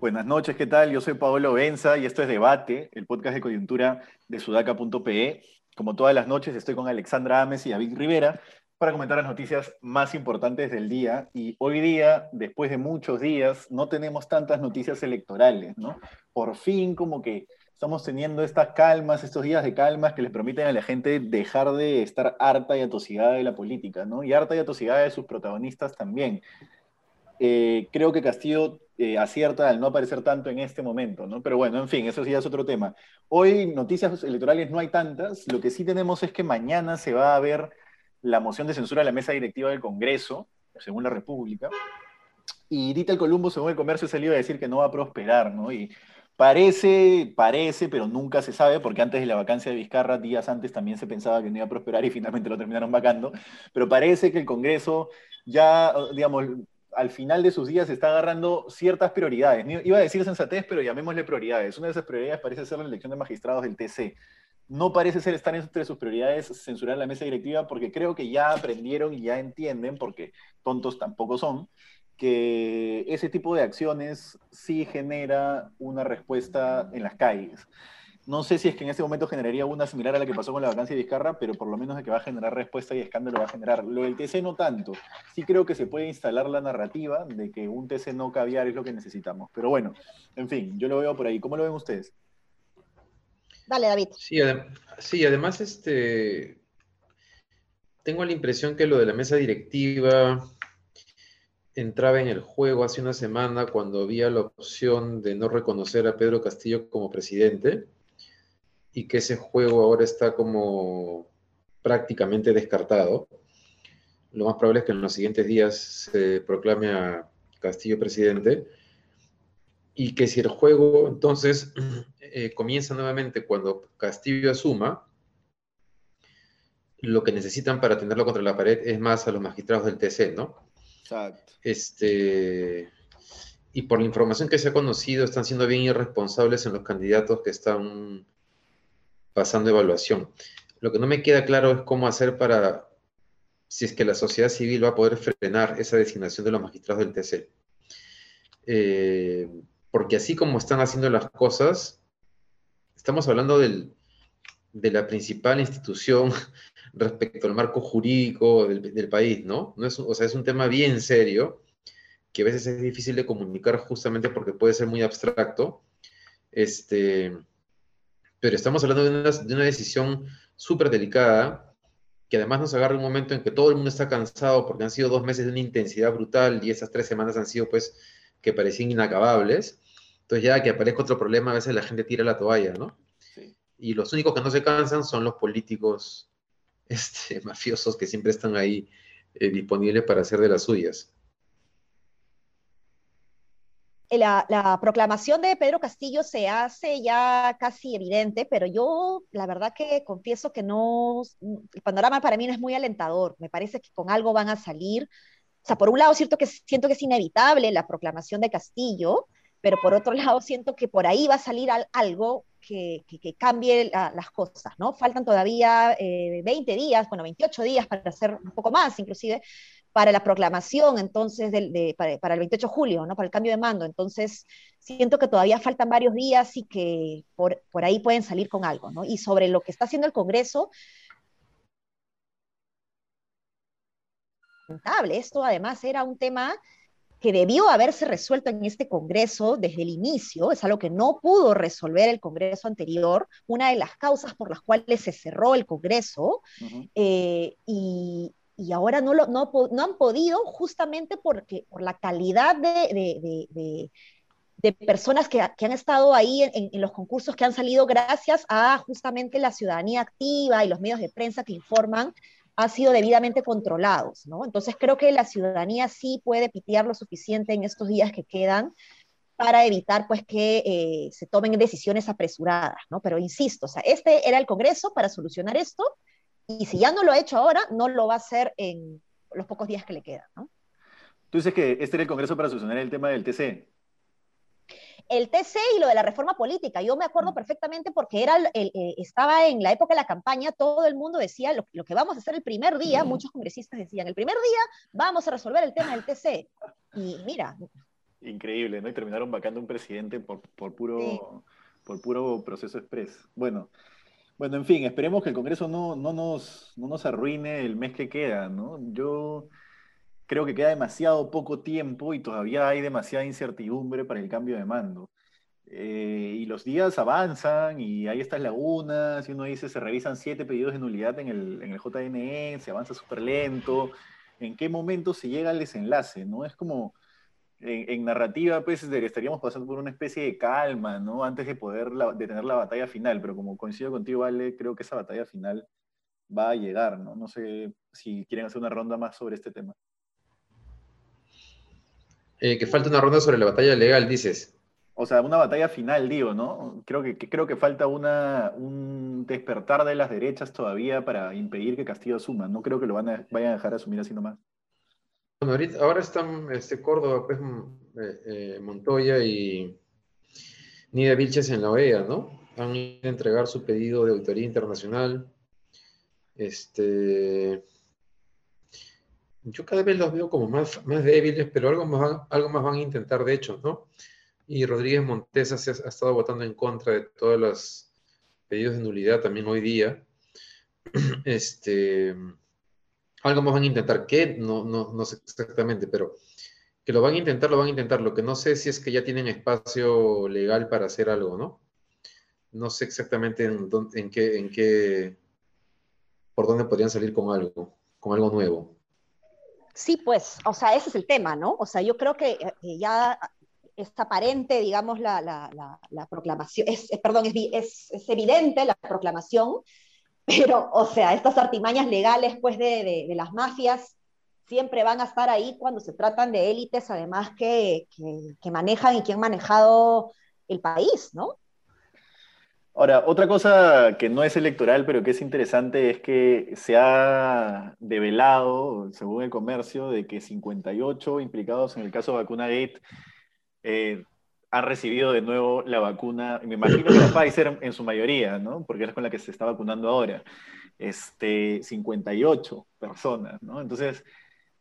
Buenas noches, ¿qué tal? Yo soy Paolo Benza y esto es Debate, el podcast de coyuntura de sudaca.pe. Como todas las noches estoy con Alexandra Ames y David Rivera para comentar las noticias más importantes del día. Y hoy día, después de muchos días, no tenemos tantas noticias electorales, ¿no? Por fin como que estamos teniendo estas calmas, estos días de calmas que les permiten a la gente dejar de estar harta y atosigada de la política, ¿no? Y harta y atosigada de sus protagonistas también. Eh, creo que Castillo eh, acierta al no aparecer tanto en este momento, ¿no? Pero bueno, en fin, eso sí es otro tema. Hoy noticias electorales no hay tantas, lo que sí tenemos es que mañana se va a ver la moción de censura a la mesa directiva del Congreso, según la República, y Dita el Columbo, según el comercio, ha salido a decir que no va a prosperar, ¿no? Y parece, parece, pero nunca se sabe, porque antes de la vacancia de Vizcarra, días antes también se pensaba que no iba a prosperar y finalmente lo terminaron vacando, pero parece que el Congreso ya, digamos, al final de sus días está agarrando ciertas prioridades. Iba a decir sensatez, pero llamémosle prioridades. Una de esas prioridades parece ser la elección de magistrados del TC. No parece ser estar entre sus prioridades censurar la mesa directiva porque creo que ya aprendieron y ya entienden, porque tontos tampoco son, que ese tipo de acciones sí genera una respuesta en las calles. No sé si es que en este momento generaría una similar a la que pasó con la vacancia de Vizcarra, pero por lo menos de que va a generar respuesta y escándalo va a generar. Lo del TC no tanto. Sí creo que se puede instalar la narrativa de que un TC no caviar es lo que necesitamos. Pero bueno, en fin, yo lo veo por ahí. ¿Cómo lo ven ustedes? Dale, David. Sí, además, este, tengo la impresión que lo de la mesa directiva entraba en el juego hace una semana cuando había la opción de no reconocer a Pedro Castillo como presidente y que ese juego ahora está como prácticamente descartado. Lo más probable es que en los siguientes días se proclame a Castillo presidente y que si el juego entonces eh, comienza nuevamente cuando Castillo asuma, lo que necesitan para tenerlo contra la pared es más a los magistrados del TC, ¿no? Exacto. Este, y por la información que se ha conocido, están siendo bien irresponsables en los candidatos que están pasando evaluación. Lo que no me queda claro es cómo hacer para, si es que la sociedad civil va a poder frenar esa designación de los magistrados del TC. Eh, porque así como están haciendo las cosas, estamos hablando de la principal institución respecto al marco jurídico del, país, ¿no? es, o sea, es un tema bien serio que a veces es difícil de comunicar justamente porque puede ser muy abstracto. Este, pero estamos hablando de una, decisión súper delicada, que además nos agarra un momento en que todo el mundo está cansado porque han sido dos meses de una intensidad brutal y esas tres semanas han sido pues que parecían inacabables. Entonces ya que aparezca otro problema, a veces la gente tira la toalla, ¿no? Y los únicos que no se cansan son los políticos este, mafiosos que siempre están ahí eh, disponibles para hacer de las suyas la, proclamación de Pedro Castillo se hace ya casi evidente, pero yo la verdad que confieso que no, el panorama para mí no es muy alentador. Me parece que con algo van a salir. O sea, por un lado cierto que, siento que es inevitable la proclamación de Castillo, pero por otro lado siento que por ahí va a salir algo que, que, cambie las cosas, ¿no? Faltan todavía 20 eh, días, bueno, 28 días para hacer un poco más inclusive, para la proclamación, entonces, para, el 28 de julio, ¿no? Para el cambio de mando. Entonces, siento que todavía faltan varios días y que por, por ahí pueden salir con algo, ¿no? Y sobre lo que está haciendo el Congreso, esto además era un tema que debió haberse resuelto en este Congreso desde el inicio, es algo que no pudo resolver el Congreso anterior, una de las causas por las cuales se cerró el Congreso, eh, y, y ahora no, lo, no, no, han podido justamente porque, por la calidad de, de, de, personas que, que, han estado ahí en, en, los concursos que han salido gracias a justamente la ciudadanía activa y los medios de prensa que informan, han sido debidamente controlados, ¿no? Entonces creo que la ciudadanía sí puede pitear lo suficiente en estos días que quedan para evitar pues que eh, se tomen decisiones apresuradas, ¿no? Pero insisto, o sea, este era el Congreso para solucionar esto y si ya no lo ha hecho ahora, no lo va a hacer en los pocos días que le quedan, ¿no? Tú dices que este era el Congreso para solucionar el tema del TC. El TC y lo de la reforma política. Yo me acuerdo mm. perfectamente porque era el, eh, estaba en la época de la campaña, todo el mundo decía lo, que vamos a hacer el primer día, mm. muchos congresistas decían, el primer día vamos a resolver el tema del TC. Y mira. Increíble, ¿no? Y terminaron vacando un presidente por, por puro, por puro proceso express. Bueno, bueno, en fin, esperemos que el Congreso no, no, nos, no nos arruine el mes que queda, ¿no? Yo creo que queda demasiado poco tiempo y todavía hay demasiada incertidumbre para el cambio de mando. Eh, y los días avanzan y hay estas lagunas, y uno dice, se revisan siete pedidos de nulidad en el, en el JNE, se avanza súper lento. ¿En qué momento se llega al desenlace? ¿no? Es como, en, narrativa, pues estaríamos pasando por una especie de calma, ¿no? Antes de poder de tener la batalla final, pero como coincido contigo, Vale, creo que esa batalla final va a llegar, ¿no? No sé si quieren hacer una ronda más sobre este tema. Eh, que falta una ronda sobre la batalla legal, dices. O sea, una batalla final, digo, ¿no? Creo que, creo que falta una, un despertar de las derechas todavía para impedir que Castillo asuma. No creo que lo van a, vayan a dejar asumir así nomás. Bueno, ahorita, ahora están este, Córdoba, pues, eh, eh, Montoya y Nida Vilches en la OEA, ¿no? Van a entregar su pedido de auditoría internacional. Este, yo cada vez los veo como más, más débiles, pero algo más, algo más van a intentar, de hecho, ¿no? Y Rodríguez Montesa se ha, estado votando en contra de todos los pedidos de nulidad también hoy día. Este, algo más van a intentar, ¿qué? No, no, no sé exactamente, pero que lo van a intentar, lo van a intentar. Lo que no sé si es que ya tienen espacio legal para hacer algo, ¿no? No sé exactamente en, en, qué, en qué, por dónde podrían salir con algo, con algo nuevo. Sí, pues, o sea, ese es el tema, ¿no? O sea, yo creo que eh, ya es aparente, digamos, la, la, proclamación, es, perdón, es, es, evidente la proclamación, pero, o sea, estas artimañas legales, pues, de, de, las mafias siempre van a estar ahí cuando se tratan de élites, además, que, que manejan y que han manejado el país, ¿no? Ahora, otra cosa que no es electoral, pero que es interesante, es que se ha develado, según el comercio, de que 58 implicados en el caso Vacuna Gate eh, han recibido de nuevo la vacuna, me imagino que la Pfizer en su mayoría, ¿no? Porque es con la que se está vacunando ahora. Este, 58 personas, ¿no? Entonces,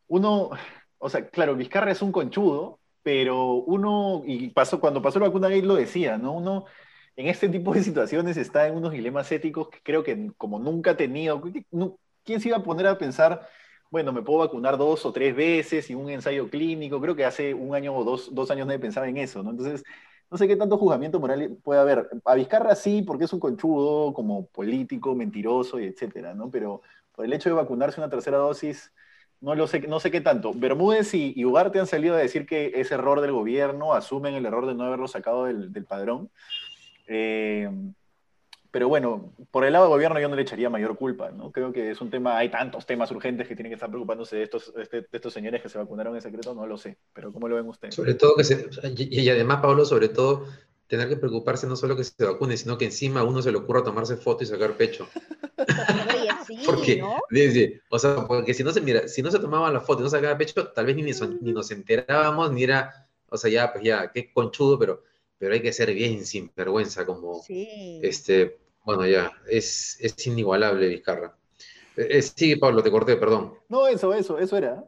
uno, o sea, claro, Vizcarra es un conchudo, pero uno, y pasó, cuando pasó la vacuna Gate lo decía, ¿no? Uno en este tipo de situaciones está en unos dilemas éticos que creo que como nunca ha tenido, ¿quién se iba a poner a pensar, bueno, me puedo vacunar dos o tres veces y un ensayo clínico? Creo que hace un año o dos, dos años nadie pensaba en eso, ¿no? Entonces, no sé qué tanto juzgamiento moral puede haber. A Vizcarra sí, porque es un conchudo, como político, mentiroso y etcétera, ¿no? Pero por el hecho de vacunarse una tercera dosis, no lo sé, no sé qué tanto. Bermúdez y, Ugarte han salido a decir que es error del gobierno, asumen el error de no haberlo sacado del padrón. Eh, pero bueno, por el lado del gobierno yo no le echaría mayor culpa, ¿no? Creo que es un tema, hay tantos temas urgentes que tienen que estar preocupándose de estos, este, de estos señores que se vacunaron en secreto, no lo sé, pero ¿cómo lo ven ustedes? Sobre todo que se, y, además, Pablo, sobre todo, tener que preocuparse no solo que se vacune, sino que encima a uno se le ocurra tomarse foto y sacar pecho. porque, desde, o sea, porque si no se mira, si no se tomaba la foto y no sacaba pecho, tal vez ni, ni nos enterábamos, ni era, o sea, ya, pues ya, qué conchudo, pero pero hay que ser bien sin vergüenza, como, este, bueno, ya, es, es inigualable Vizcarra. Eh, sí, Pablo, te corté, perdón. No, eso, eso, eso era.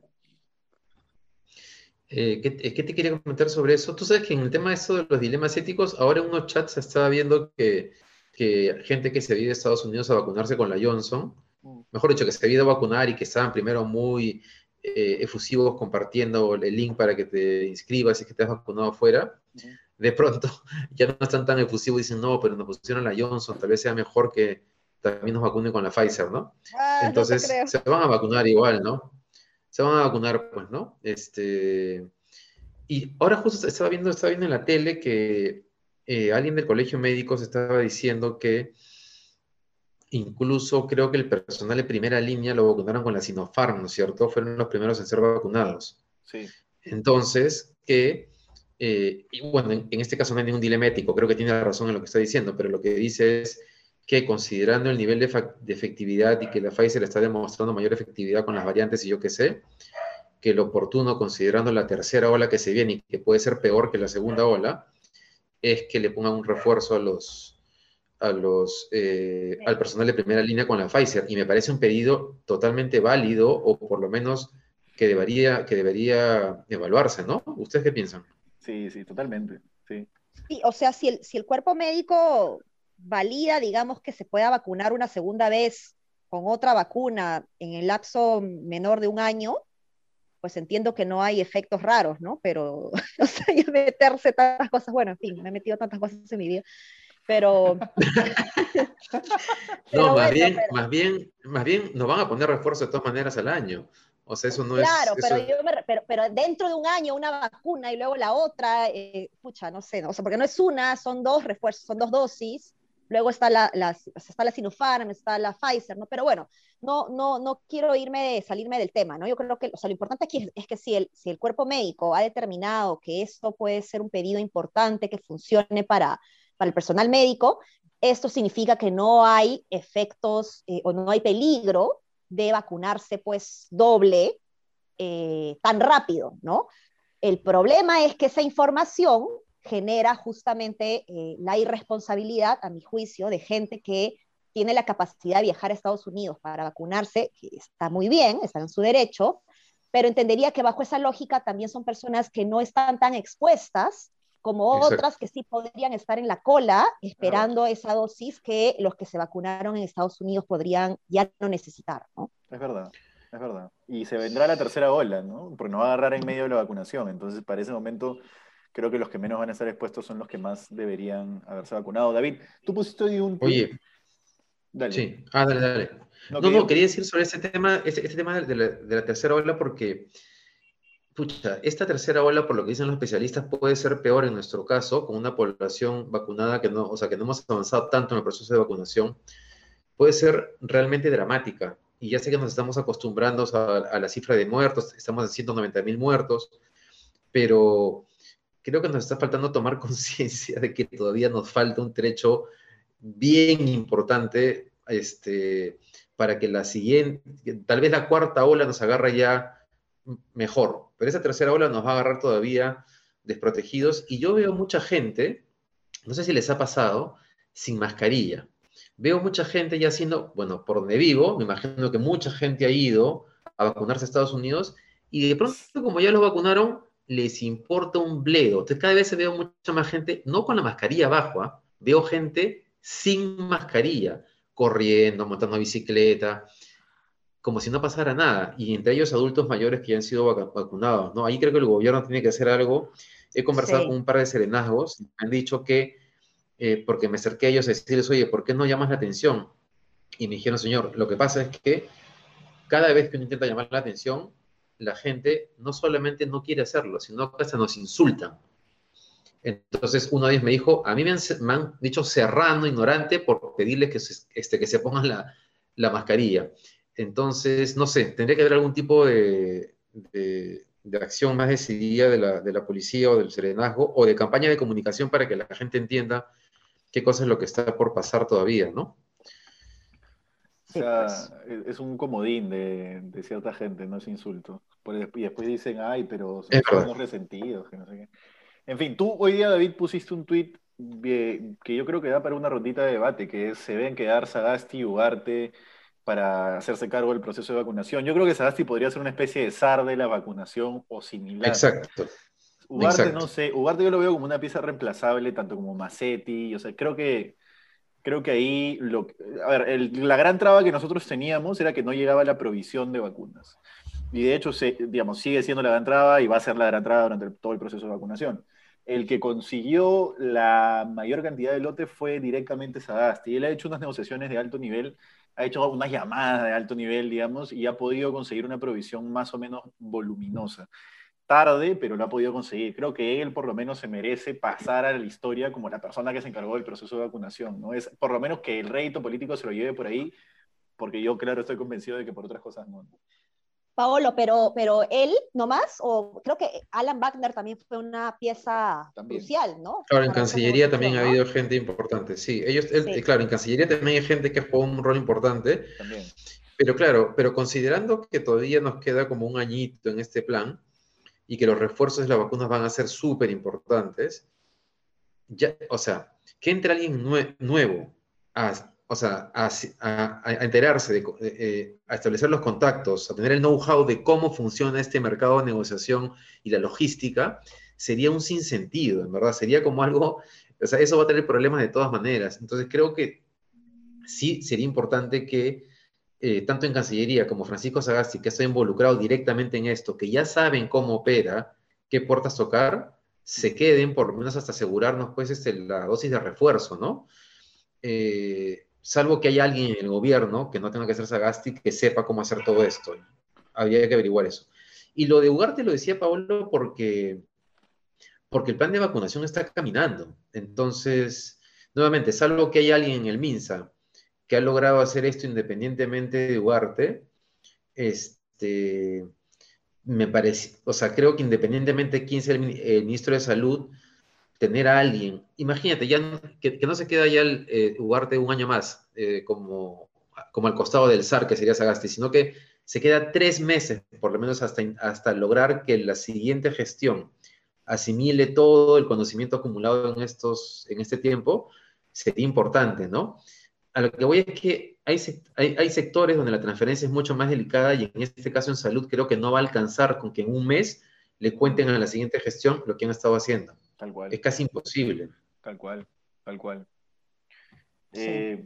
Eh, eh, ¿qué, te quería comentar sobre eso? Tú sabes que en el tema de eso de los dilemas éticos, ahora en unos chats se estaba viendo que, que gente que se había ido a Estados Unidos a vacunarse con la Johnson, mm. mejor dicho, que se había ido a vacunar y que estaban primero muy efusivos compartiendo el link para que te inscribas y que te has vacunado afuera, de pronto ya no están tan efusivos y dicen, no, pero nos pusieron la Johnson, tal vez sea mejor que también nos vacunen con la Pfizer, ¿no? Ah, Entonces se van a vacunar igual, ¿no? Se van a vacunar, pues, ¿no? Este, y ahora justo estaba viendo, estaba viendo en la tele que eh, alguien del colegio médico se estaba diciendo que incluso creo que el personal de primera línea lo vacunaron con la Sinopharm, ¿no es cierto? Fueron los primeros en ser vacunados. Sí. Entonces, que eh, y bueno, en, este caso no hay ningún dilema ético, creo que tiene razón en lo que está diciendo, pero lo que dice es que considerando el nivel de, efectividad y que la Pfizer está demostrando mayor efectividad con las variantes y yo qué sé, que lo oportuno, considerando la tercera ola que se viene y que puede ser peor que la segunda ola, es que le pongan un refuerzo a los, a los, eh, al personal de primera línea con la Pfizer. Y me parece un pedido totalmente válido o por lo menos que debería, que debería evaluarse, ¿no? ¿Ustedes qué piensan? Sí, sí, totalmente. Sí. sí o sea, si el, si el cuerpo médico valida, digamos, que se pueda vacunar una segunda vez con otra vacuna en el lapso menor de un año, pues entiendo que no hay efectos raros, ¿no? Pero, o sea, meterse tantas cosas, bueno, en fin, me he metido tantas cosas en mi vida, pero... no, más, bien, más, bien, más bien nos van a poner refuerzo de todas maneras al año. O sea, eso no es... Claro, pero, pero, dentro de un año una vacuna y luego la otra, eh, pucha, no sé, o sea, porque no es una, son dos refuerzos, son dos dosis, luego está la, la, está la Sinopharm, está la Pfizer, ¿no? Pero bueno, no, no, no quiero irme, salirme del tema, ¿no? Yo creo que, o sea, lo importante aquí es, que si el, si el cuerpo médico ha determinado que esto puede ser un pedido importante que funcione para, para el personal médico, esto significa que no hay efectos eh, o no hay peligro de vacunarse pues doble eh, tan rápido, ¿no? El problema es que esa información genera justamente eh, la irresponsabilidad, a mi juicio, de gente que tiene la capacidad de viajar a Estados Unidos para vacunarse, que está muy bien, está en su derecho, pero entendería que bajo esa lógica también son personas que no están tan expuestas como otras que sí podrían estar en la cola esperando esa dosis que los que se vacunaron en Estados Unidos podrían ya no necesitar, ¿no? Es verdad, es verdad. Y se vendrá la tercera ola, ¿no? Porque nos va a agarrar en medio de la vacunación. Entonces, para ese momento, creo que los que menos van a estar expuestos son los que más deberían haberse vacunado. David, tú pusiste hoy un... Oye, Dale. Sí, ah, dale, dale. No, no, quería decir sobre ese tema, este, este tema de la, de la, tercera ola porque, pucha, esta tercera ola, por lo que dicen los especialistas, puede ser peor en nuestro caso, con una población vacunada que no, o sea, que no hemos avanzado tanto en el proceso de vacunación, puede ser realmente dramática. Y ya sé que nos estamos acostumbrando a, a la cifra de muertos, estamos en 190 mil muertos, pero creo que nos está faltando tomar conciencia de que todavía nos falta un trecho bien importante este, para que la siguiente, tal vez la cuarta ola nos agarre ya mejor, pero esa tercera ola nos va a agarrar todavía desprotegidos y yo veo mucha gente, no sé si les ha pasado, sin mascarilla. Veo mucha gente ya haciendo, bueno, por donde vivo, me imagino que mucha gente ha ido a vacunarse a Estados Unidos y de pronto como ya los vacunaron, les importa un bledo. Entonces cada vez veo mucha más gente, no con la mascarilla abajo, ¿ah? veo gente sin mascarilla, corriendo, montando bicicleta, como si no pasara nada, y entre ellos adultos mayores que ya han sido vacunados, ¿no? Ahí creo que el gobierno tiene que hacer algo. He conversado con un par de serenazgos, me han dicho que, eh, porque me acerqué a ellos a decirles, oye, ¿por qué no llamas la atención? Y me dijeron, señor, lo que pasa es que cada vez que uno intenta llamar la atención, la gente no solamente no quiere hacerlo, sino que hasta nos insultan. Entonces, uno de ellos me dijo, a mí me han, dicho serrano, ignorante, por pedirles que se, este, que se pongan la, la, mascarilla. Entonces, no sé, tendría que haber algún tipo de, de, acción más decidida de la, de la, policía o del serenazgo o de campaña de comunicación para que la gente entienda qué cosa es lo que está por pasar todavía, ¿no? O sea, es un comodín de, de, cierta gente, no es insulto. Y después dicen, ay, pero son resentidos, que no sé qué. En fin, tú hoy día, David, pusiste un tuit que yo creo que da para una rondita de debate, que es, se ven quedar Sagasti y Ugarte para hacerse cargo del proceso de vacunación. Yo creo que Sagasti podría ser una especie de zar de la vacunación o similar. Exacto. Ugarte, no sé, Ugarte yo lo veo como una pieza reemplazable, tanto como Macetti, o sea, creo que, creo que ahí, lo, a ver, la gran traba que nosotros teníamos era que no llegaba la provisión de vacunas. Y de hecho, se, digamos, sigue siendo la gran traba y va a ser la gran traba durante todo el proceso de vacunación el que consiguió la mayor cantidad de lotes fue directamente Sagasti. Él ha hecho unas negociaciones de alto nivel, ha hecho unas llamadas de alto nivel, digamos, y ha podido conseguir una provisión más o menos voluminosa. Tarde, pero lo ha podido conseguir. Creo que él por lo menos se merece pasar a la historia como la persona que se encargó del proceso de vacunación. ¿no? Es por lo menos que el rédito político se lo lleve por ahí, porque yo, claro, estoy convencido de que por otras cosas no. Paolo, pero, pero él nomás, o creo que Alan Wagner también fue una pieza crucial, ¿no? Claro, en Cancillería también ha habido gente importante, sí. Ellos, claro, en Cancillería también hay gente que jugó un rol importante. También. Pero claro, pero considerando que todavía nos queda como un añito en este plan y que los refuerzos de las vacunas van a ser súper importantes, ya, o sea, que entre alguien nuevo a, o sea, a, enterarse, eh, a establecer los contactos, a tener el know-how de cómo funciona este mercado de negociación y la logística, sería un sinsentido, en verdad, sería como algo, o sea, eso va a tener problemas de todas maneras. Entonces creo que sí sería importante que eh, tanto en Cancillería como Francisco Sagasti, que está involucrado directamente en esto, que ya saben cómo opera, qué puertas tocar, se queden, por lo menos hasta asegurarnos, pues, este, la dosis de refuerzo, ¿no? Eh, salvo que haya alguien en el gobierno que no tenga que ser Sagasti, que sepa cómo hacer todo esto. Habría que averiguar eso. Y lo de Ugarte lo decía Pablo porque, porque el plan de vacunación está caminando. Entonces, nuevamente, salvo que haya alguien en el MINSA que ha logrado hacer esto independientemente de Ugarte, este, me parece, o sea, creo que independientemente de quién sea el, ministro de Salud, tener a alguien, imagínate, ya que, no se queda ya el, eh, Ugarte un año más, eh, como, como al costado del SAR, que sería Sagasti, sino que se queda tres meses, por lo menos hasta, hasta lograr que la siguiente gestión asimile todo el conocimiento acumulado en, estos, en este tiempo, sería importante, ¿no? a lo que voy es que hay, hay, sectores donde la transferencia es mucho más delicada y en este caso en salud creo que no va a alcanzar con que en un mes le cuenten a la siguiente gestión lo que han estado haciendo. Tal cual. Es casi imposible. Tal cual, tal cual. Eh,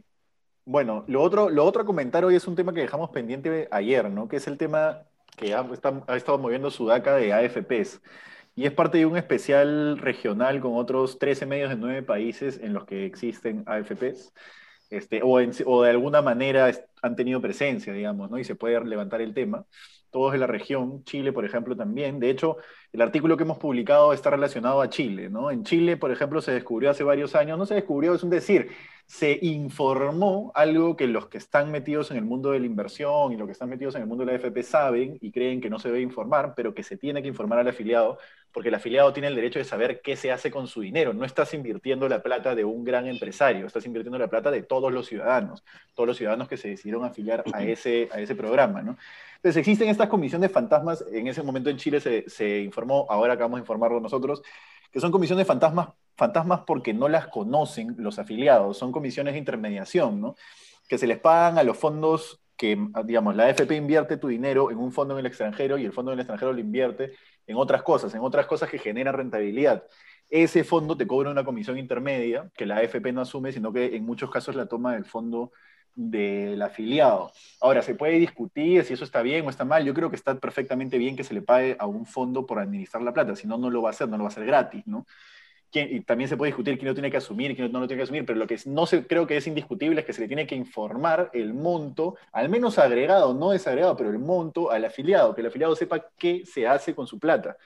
bueno, lo otro, lo otro a comentar hoy es un tema que dejamos pendiente ayer, ¿no? Que es el tema que ha, ha estado moviendo Sudaca de AFPs. Y es parte de un especial regional con otros 13 medios de 9 países en los que existen AFPs. Este, o, o, de alguna manera han tenido presencia, digamos, ¿no? Y se puede levantar el tema. Todos de la región, Chile, por ejemplo, también. De hecho, el artículo que hemos publicado está relacionado a Chile, ¿no? En Chile, por ejemplo, se descubrió hace varios años, no se descubrió, es un decir, se informó algo que los que están metidos en el mundo de la inversión y los que están metidos en el mundo de la FP saben y creen que no se debe informar, pero que se tiene que informar al afiliado, porque el afiliado tiene el derecho de saber qué se hace con su dinero. No estás invirtiendo la plata de un gran empresario, estás invirtiendo la plata de todos los ciudadanos, todos los ciudadanos que se decidieron afiliar a ese, a ese programa, ¿no? Entonces existen estas comisiones fantasmas, en ese momento en Chile se, se informó, ahora acabamos de informarlo nosotros, que son comisiones fantasmas, fantasmas porque no las conocen los afiliados, son comisiones de intermediación, ¿no? que se les pagan a los fondos que, digamos, la AFP invierte tu dinero en un fondo en el extranjero y el fondo en el extranjero lo invierte en otras cosas, en otras cosas que generan rentabilidad. Ese fondo te cobra una comisión intermedia que la AFP no asume, sino que en muchos casos la toma el fondo del afiliado. Ahora, se puede discutir si eso está bien o está mal. Yo creo que está perfectamente bien que se le pague a un fondo por administrar la plata, si no, no lo va a hacer, no lo va a hacer gratis, ¿no? y también se puede discutir quién lo tiene que asumir quién no lo tiene que asumir, pero lo que no se, creo que es indiscutible es que se le tiene que informar el monto, al menos agregado, no desagregado, pero el monto al afiliado, que el afiliado sepa qué se hace con su plata.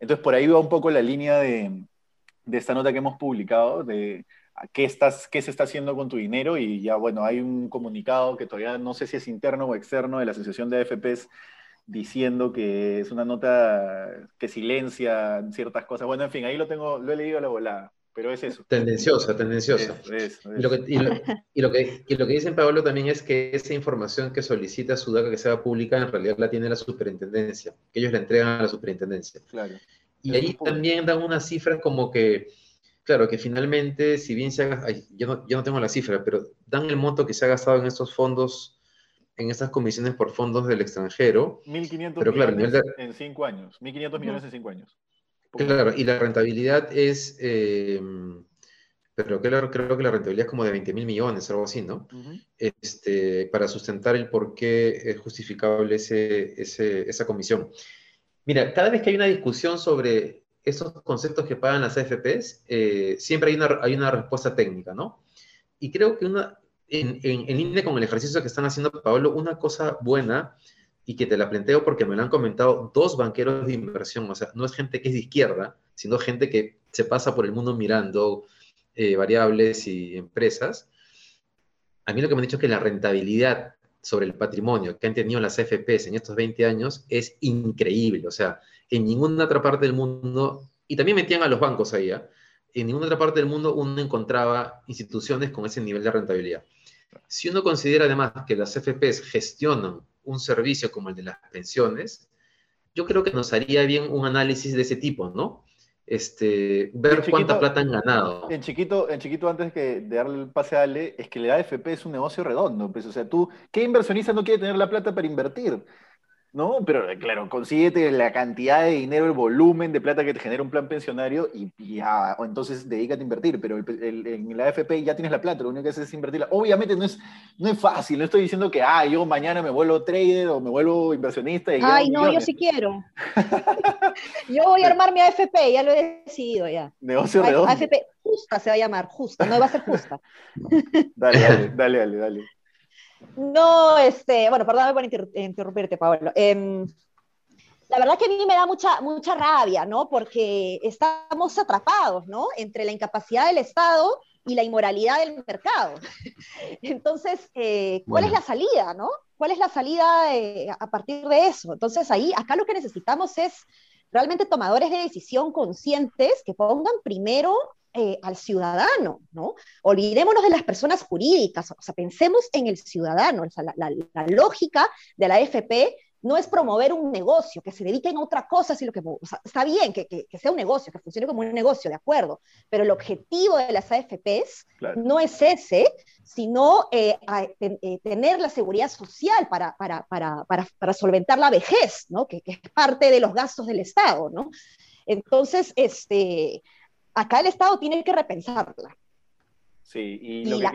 Entonces, por ahí va un poco la línea de, de esta nota que hemos publicado, de, qué, estás, qué se está haciendo con tu dinero y ya, bueno, hay un comunicado que todavía no sé si es interno o externo de la Asociación de AFPs diciendo que es una nota que silencia ciertas cosas. Bueno, en fin, ahí lo tengo, lo he leído a la volada, pero es eso. Tendenciosa, tendenciosa. Y, lo que, y, lo, que, y lo que dicen Pablo también es que esa información que solicita Sudaca que sea pública, en realidad la tiene la superintendencia, que ellos la entregan a la superintendencia. Claro. Y ahí también dan unas cifras como que Claro, que finalmente, si bien se haga, yo, no, yo no tengo la cifra, pero dan el monto que se ha gastado en estos fondos, en estas comisiones por fondos del extranjero. 1.500 millones en cinco años. 1.500 millones en cinco años. Claro, y la rentabilidad es, eh, pero claro, creo que la rentabilidad es como de 20 mil millones, algo así, ¿no? este, para sustentar el por qué es justificable ese, ese, esa comisión. Mira, cada vez que hay una discusión sobre esos conceptos que pagan las AFPs, eh, siempre hay una, hay una respuesta técnica, ¿no? Y creo que una, en, en, línea con el ejercicio que están haciendo, Pablo, una cosa buena y que te la planteo porque me lo han comentado dos banqueros de inversión, o sea, no es gente que es de izquierda, sino gente que se pasa por el mundo mirando eh, variables y empresas. A mí lo que me han dicho es que la rentabilidad sobre el patrimonio que han tenido las AFPs en estos 20 años es increíble, o sea, en ninguna otra parte del mundo, y también metían a los bancos ahí, ¿eh? en ninguna otra parte del mundo uno encontraba instituciones con ese nivel de rentabilidad. Si uno considera además que las FPs gestionan un servicio como el de las pensiones, yo creo que nos haría bien un análisis de ese tipo, ¿no? este, ver cuánta plata han ganado. En chiquito, en chiquito antes de darle el pase a Ale, es que la AFP es un negocio redondo. Pues, o sea, tú, ¿qué inversionista no quiere tener la plata para invertir? ¿No? Pero eh, claro, consíguete la cantidad de dinero, el volumen de plata que te genera un plan pensionario y, ya, o entonces dedícate a invertir, pero en la AFP ya tienes la plata, lo único que haces es invertirla. Obviamente no es, no es fácil, no estoy diciendo que, ah, yo mañana me vuelvo trader o me vuelvo inversionista. Y Ay, no, yo sí quiero. yo voy a armar mi AFP, ya lo he decidido ya. Negocio redondo. AFP justa se va a llamar, justa, no va a ser justa. dale, dale, dale, dale. dale. No, este, bueno, perdóname por interrumpirte, Pablo. Em, la verdad que a mí me da mucha, mucha rabia, ¿no? Porque estamos atrapados, ¿no? Entre la incapacidad del Estado y la inmoralidad del mercado. Entonces, eh, ¿cuál es la salida, no? ¿Cuál es la salida eh, a partir de eso? Entonces, ahí, acá lo que necesitamos es realmente tomadores de decisión conscientes que pongan primero eh, al ciudadano, ¿no? Olvidémonos de las personas jurídicas, o sea, pensemos en el ciudadano, la, lógica de la FP no es promover un negocio, que se dediquen a otra cosa, sino que está bien que, sea un negocio, que funcione como un negocio, de acuerdo, pero el objetivo de las AFPs no es ese, sino eh, eh, tener la seguridad social para, para, para, para, solventar la vejez, ¿no? que, es parte de los gastos del Estado. ¿no? Entonces, este, acá el Estado tiene que repensarla. Sí, y, la,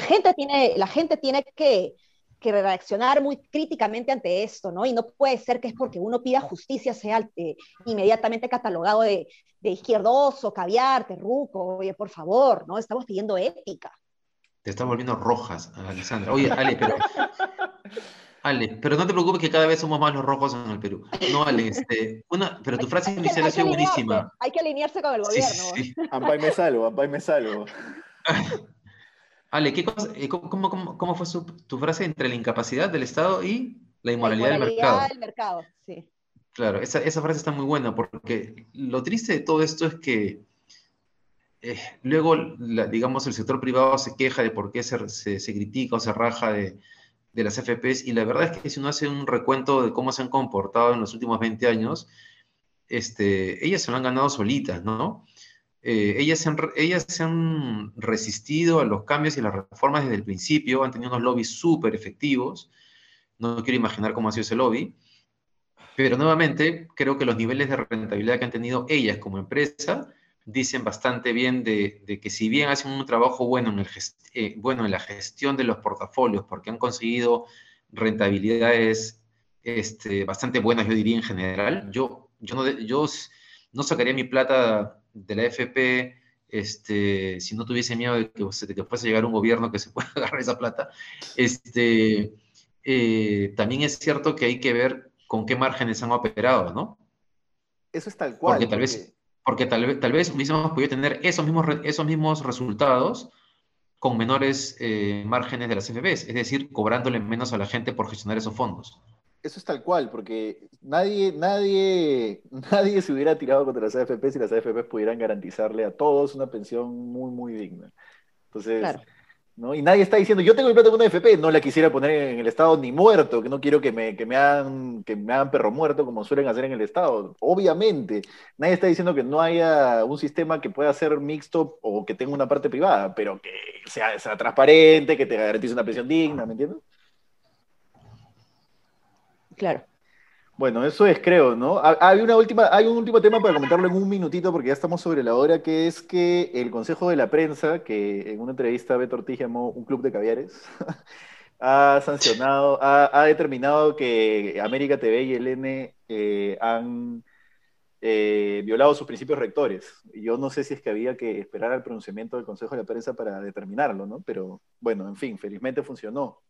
gente tiene, la gente tiene que, reaccionar muy críticamente ante esto, ¿no? Y no puede ser que es porque uno pida justicia sea eh, inmediatamente catalogado de, de, izquierdoso, caviar, terruco, oye, por favor, ¿no? Estamos pidiendo ética. Te están volviendo rojas, Alexandra. Oye, Ale, pero Ale, pero no te preocupes que cada vez somos más los rojos en el Perú. No, Ale, este, una, pero tu frase inicial ha sido buenísima. Hay que alinearse con el gobierno. Sí, Ampay me salvo, Ampay me salvo. Ale, ¿qué cosa, eh, cómo, cómo, cómo, fue tu frase entre la incapacidad del Estado y la inmoralidad, del mercado? del mercado, sí. Claro, esa, esa, frase está muy buena porque lo triste de todo esto es que eh, luego, digamos, el sector privado se queja de por qué se, se, se critica o se raja de, de las FPs y la verdad es que si uno hace un recuento de cómo se han comportado en los últimos 20 años, este, ellas se lo han ganado solitas, ¿no? Eh, ellas, se han, ellas se han resistido a los cambios y las reformas desde el principio, han tenido unos lobbies súper efectivos, no quiero imaginar cómo ha sido ese lobby, pero nuevamente creo que los niveles de rentabilidad que han tenido ellas como empresa dicen bastante bien de, que si bien hacen un trabajo bueno en, el eh, bueno en la gestión de los portafolios, porque han conseguido rentabilidades este, bastante buenas, yo diría en general, yo, yo, no, yo no sacaría mi plata de la FP este, si no tuviese miedo de que, de que fuese a llegar un gobierno que se pueda agarrar esa plata. Este, eh, también es cierto que hay que ver con qué márgenes han operado, ¿no? Eso es tal cual. Porque tal vez porque tal vez, tal vez hubiésemos podido tener esos mismos, esos mismos resultados con menores eh, márgenes de las FPs, es decir, cobrándole menos a la gente por gestionar esos fondos. Eso es tal cual, porque nadie, nadie, nadie se hubiera tirado contra las AFP si las AFP pudieran garantizarle a todos una pensión muy, muy digna. Entonces, y nadie está diciendo, yo tengo mi plata con una FP, no la quisiera poner en el Estado ni muerto, que no quiero que me, que me, hagan, que me hagan perro muerto como suelen hacer en el Estado. Obviamente, nadie está diciendo que no haya un sistema que pueda ser mixto o que tenga una parte privada, pero que sea, sea transparente, que te garantice una pensión digna, ¿me entiendes? Claro. Bueno, eso es, creo, ¿no? Hay, una última, hay un último tema para comentarlo en un minutito porque ya estamos sobre la hora, que es que el Consejo de la Prensa, que en una entrevista Beto Ortiz llamó un club de caviares, ha sancionado, ha, determinado que América TV y el N eh, han eh, violado sus principios rectores. Yo no sé si es que había que esperar al pronunciamiento del Consejo de la Prensa para determinarlo, ¿no? Pero bueno, en fin, felizmente funcionó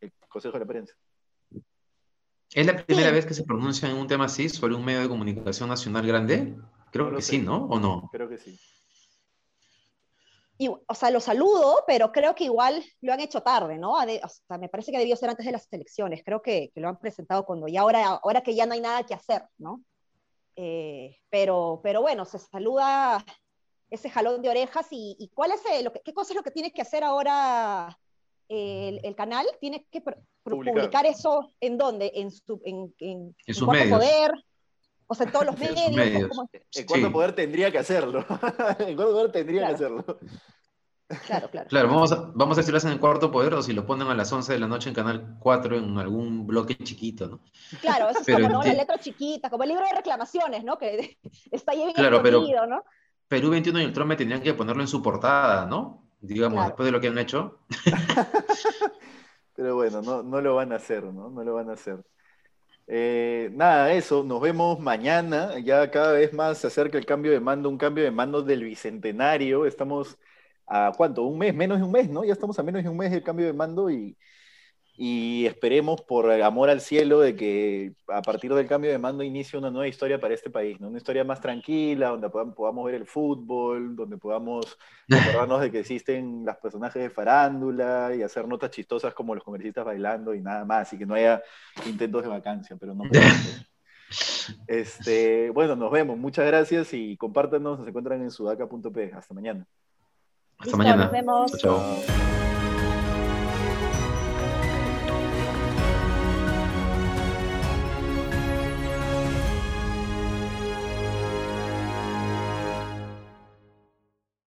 el Consejo de la Prensa. ¿Es la primera vez que se pronuncia en un tema así sobre un medio de comunicación nacional grande? Creo que sí, ¿no? ¿O no? Creo que sí. Y, o sea, lo saludo, pero creo que igual lo han hecho tarde, ¿no? o sea, me parece que debió ser antes de las elecciones. Creo que, que, lo han presentado cuando ya ahora, ahora que ya no hay nada que hacer, ¿no? Eh, pero, pero bueno, se saluda ese jalón de orejas y, cuál es lo que, qué cosa es lo que tiene que hacer ahora el, canal tiene que publicar. eso en dónde, en su, en, en, Poder, O sea, en todos los medios. medios. En cuánto poder tendría que hacerlo. en cuánto poder tendría que hacerlo. Claro, claro. Claro, vamos a, vamos a ver si lo hacen en cuarto poder o si lo ponen a las 11 de la noche en Canal 4 en algún bloque chiquito, ¿no? Claro, eso es como ¿no? la letra chiquita, como el libro de reclamaciones, ¿no? Que está ahí bien claro, pero ¿no? Perú 21 y el Trome tendrían que ponerlo en su portada, ¿no? Digamos, después de lo que han hecho. pero bueno, no, no lo van a hacer, ¿no? No lo van a hacer. Eh, nada, eso, nos vemos mañana. Ya cada vez más se acerca el cambio de mando, un cambio de mando del bicentenario. Estamos a cuánto, un mes, menos de un mes, ¿no? Ya estamos a menos de un mes del cambio de mando y, y esperemos por amor al cielo de que a partir del cambio de mando inicie una nueva historia para este país, ¿no? Una historia más tranquila, donde podamos, ver el fútbol, donde podamos acordarnos de que existen los personajes de farándula y hacer notas chistosas como los congresistas bailando y nada más, y que no haya intentos de vacancia, pero no Este, bueno, nos vemos. Muchas gracias y compártanos. Nos encuentran en sudaca.p. Hasta mañana. Hasta mañana. Nos vemos. chao.